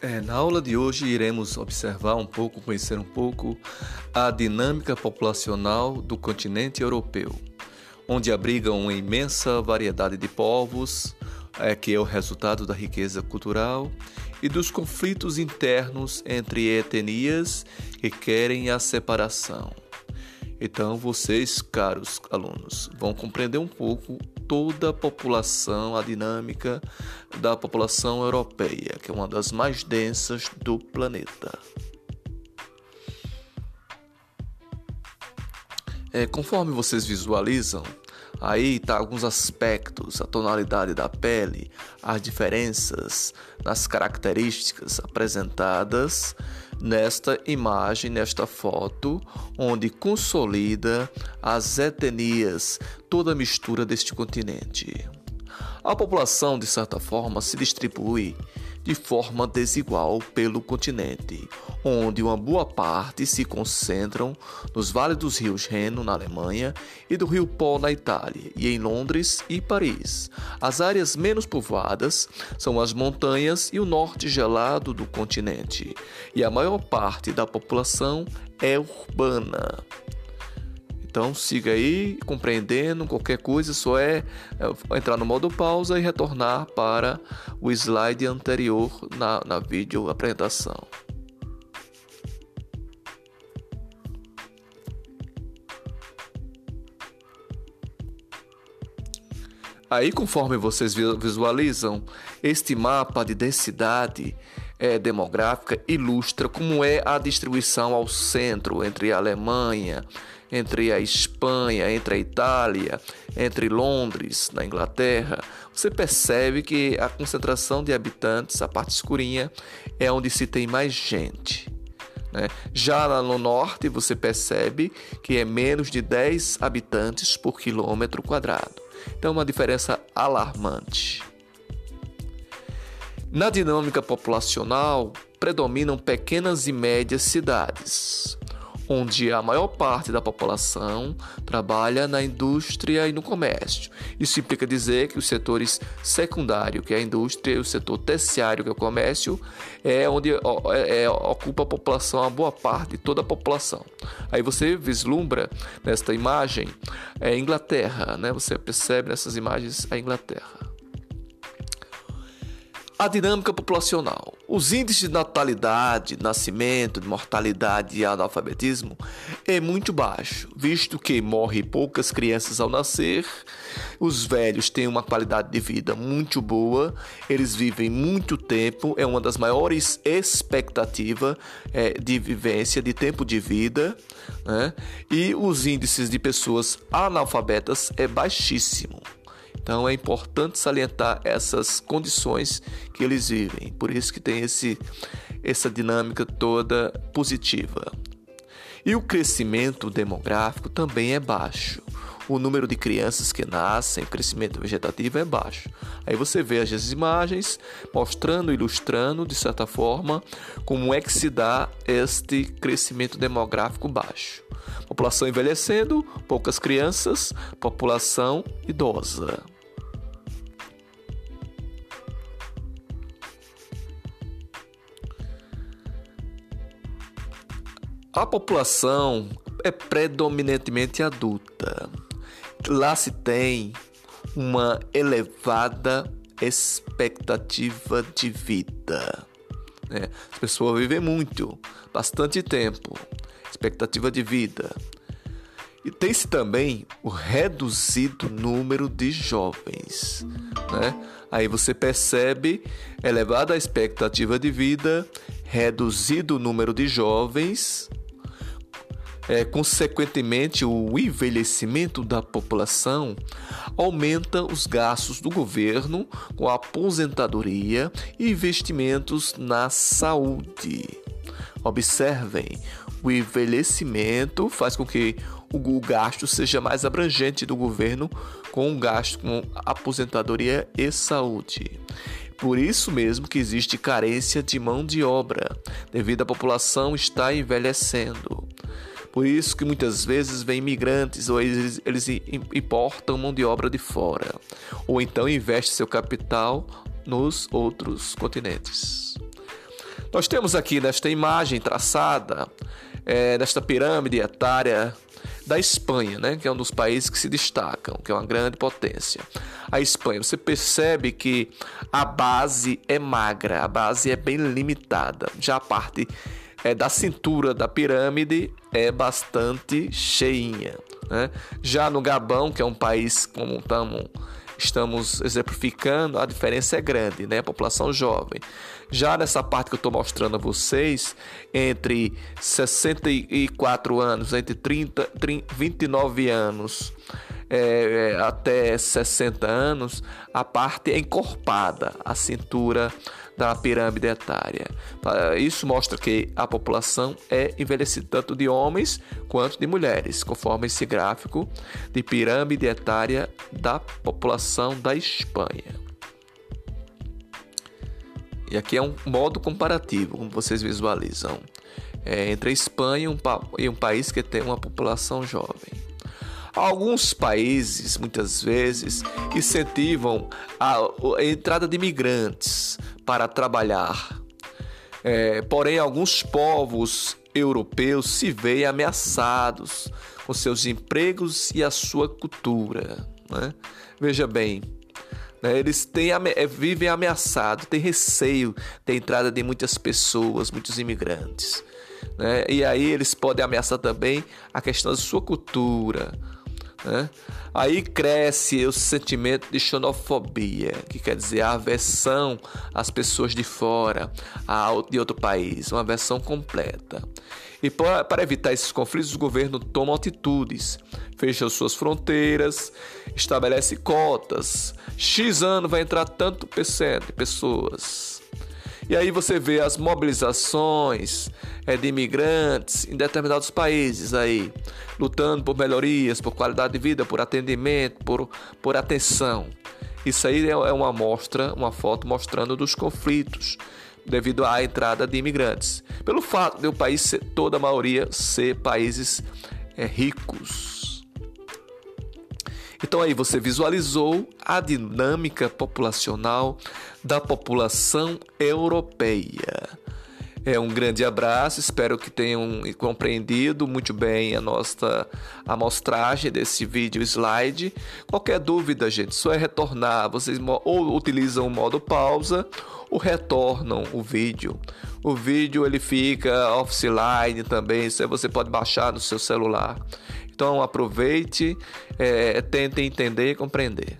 É, na aula de hoje iremos observar um pouco, conhecer um pouco a dinâmica populacional do continente europeu, onde abriga uma imensa variedade de povos, é, que é o resultado da riqueza cultural e dos conflitos internos entre etnias que querem a separação. Então, vocês, caros alunos, vão compreender um pouco toda a população, a dinâmica da população europeia, que é uma das mais densas do planeta. É, conforme vocês visualizam, aí tá alguns aspectos, a tonalidade da pele, as diferenças nas características apresentadas nesta imagem, nesta foto, onde consolida as etnias, toda a mistura deste continente. A população, de certa forma, se distribui de forma desigual pelo continente, onde uma boa parte se concentram nos vales dos rios Reno, na Alemanha, e do rio Po, na Itália, e em Londres e Paris. As áreas menos povoadas são as montanhas e o norte gelado do continente, e a maior parte da população é urbana. Então siga aí, compreendendo, qualquer coisa só é, é entrar no modo pausa e retornar para o slide anterior na, na vídeo apresentação. Aí, conforme vocês visualizam, este mapa de densidade é, demográfica ilustra como é a distribuição ao centro entre a Alemanha, entre a Espanha, entre a Itália, entre Londres, na Inglaterra, você percebe que a concentração de habitantes, a parte escurinha, é onde se tem mais gente. Né? Já lá no norte, você percebe que é menos de 10 habitantes por quilômetro quadrado. Então, uma diferença alarmante. Na dinâmica populacional, predominam pequenas e médias cidades, onde a maior parte da população trabalha na indústria e no comércio. Isso implica dizer que os setores secundário, que é a indústria, e o setor terciário, que é o comércio, é onde é, é, ocupa a população, a boa parte toda a população. Aí você vislumbra nesta imagem é Inglaterra, né? Você percebe nessas imagens a Inglaterra. A dinâmica populacional. Os índices de natalidade, nascimento, de mortalidade e analfabetismo é muito baixo, visto que morrem poucas crianças ao nascer, os velhos têm uma qualidade de vida muito boa, eles vivem muito tempo, é uma das maiores expectativas é, de vivência, de tempo de vida, né? e os índices de pessoas analfabetas é baixíssimo. Então é importante salientar essas condições que eles vivem. Por isso que tem esse, essa dinâmica toda positiva. E o crescimento demográfico também é baixo. O número de crianças que nascem, o crescimento vegetativo é baixo. Aí você vê as imagens mostrando, ilustrando, de certa forma, como é que se dá este crescimento demográfico baixo. População envelhecendo, poucas crianças, população idosa. A população é predominantemente adulta. Lá se tem uma elevada expectativa de vida. Né? As pessoas vivem muito, bastante tempo. Expectativa de vida. E tem-se também o reduzido número de jovens. Né? Aí você percebe elevada expectativa de vida, reduzido número de jovens é, consequentemente, o envelhecimento da população aumenta os gastos do governo com a aposentadoria e investimentos na saúde. Observem, o envelhecimento faz com que o gasto seja mais abrangente do governo com o gasto com aposentadoria e saúde. Por isso mesmo que existe carência de mão de obra, devido à população estar envelhecendo. Por isso que muitas vezes vêm imigrantes ou eles, eles importam mão de obra de fora, ou então investem seu capital nos outros continentes. Nós temos aqui nesta imagem traçada, é, nesta pirâmide etária da Espanha, né, que é um dos países que se destacam, que é uma grande potência. A Espanha, você percebe que a base é magra, a base é bem limitada. Já a parte é, da cintura da pirâmide é bastante cheinha. Né? Já no Gabão, que é um país como estamos estamos exemplificando, a diferença é grande, né? A população jovem. Já nessa parte que eu estou mostrando a vocês, entre 64 anos, entre 30, 30 29 anos é, é, até 60 anos, a parte é encorpada, a cintura da pirâmide etária. Isso mostra que a população é envelhecida tanto de homens quanto de mulheres, conforme esse gráfico de pirâmide etária da população da Espanha. E aqui é um modo comparativo, como vocês visualizam, é, entre a Espanha e um, e um país que tem uma população jovem. Alguns países, muitas vezes, incentivam a, entrada de imigrantes para trabalhar. É, porém, alguns povos europeus se veem ameaçados com seus empregos e a sua cultura. Né? Veja bem, né, eles têm, é, vivem ameaçados, têm receio da entrada de muitas pessoas, muitos imigrantes. Né? E aí eles podem ameaçar também a questão da sua cultura, né? Aí cresce o sentimento de xenofobia, que quer dizer a aversão às pessoas de fora, de outro país, uma aversão completa. E para evitar esses conflitos, o governo toma atitudes, fecha suas fronteiras, estabelece cotas. X ano vai entrar tanto por cento de pessoas. E aí você vê as mobilizações é, de imigrantes em determinados países aí, lutando por melhorias, por qualidade de vida, por atendimento, por, por atenção. Isso aí é, é uma mostra, uma foto mostrando dos conflitos devido à entrada de imigrantes. Pelo fato de o país ser, toda a maioria ser países é, ricos. Então aí você visualizou a dinâmica populacional da população europeia. É um grande abraço, espero que tenham compreendido muito bem a nossa amostragem desse vídeo slide. Qualquer dúvida, gente, só é retornar. Vocês ou utilizam o modo pausa ou retornam o vídeo. O vídeo ele fica offline também, isso você pode baixar no seu celular. Então aproveite, é, tente entender e compreender.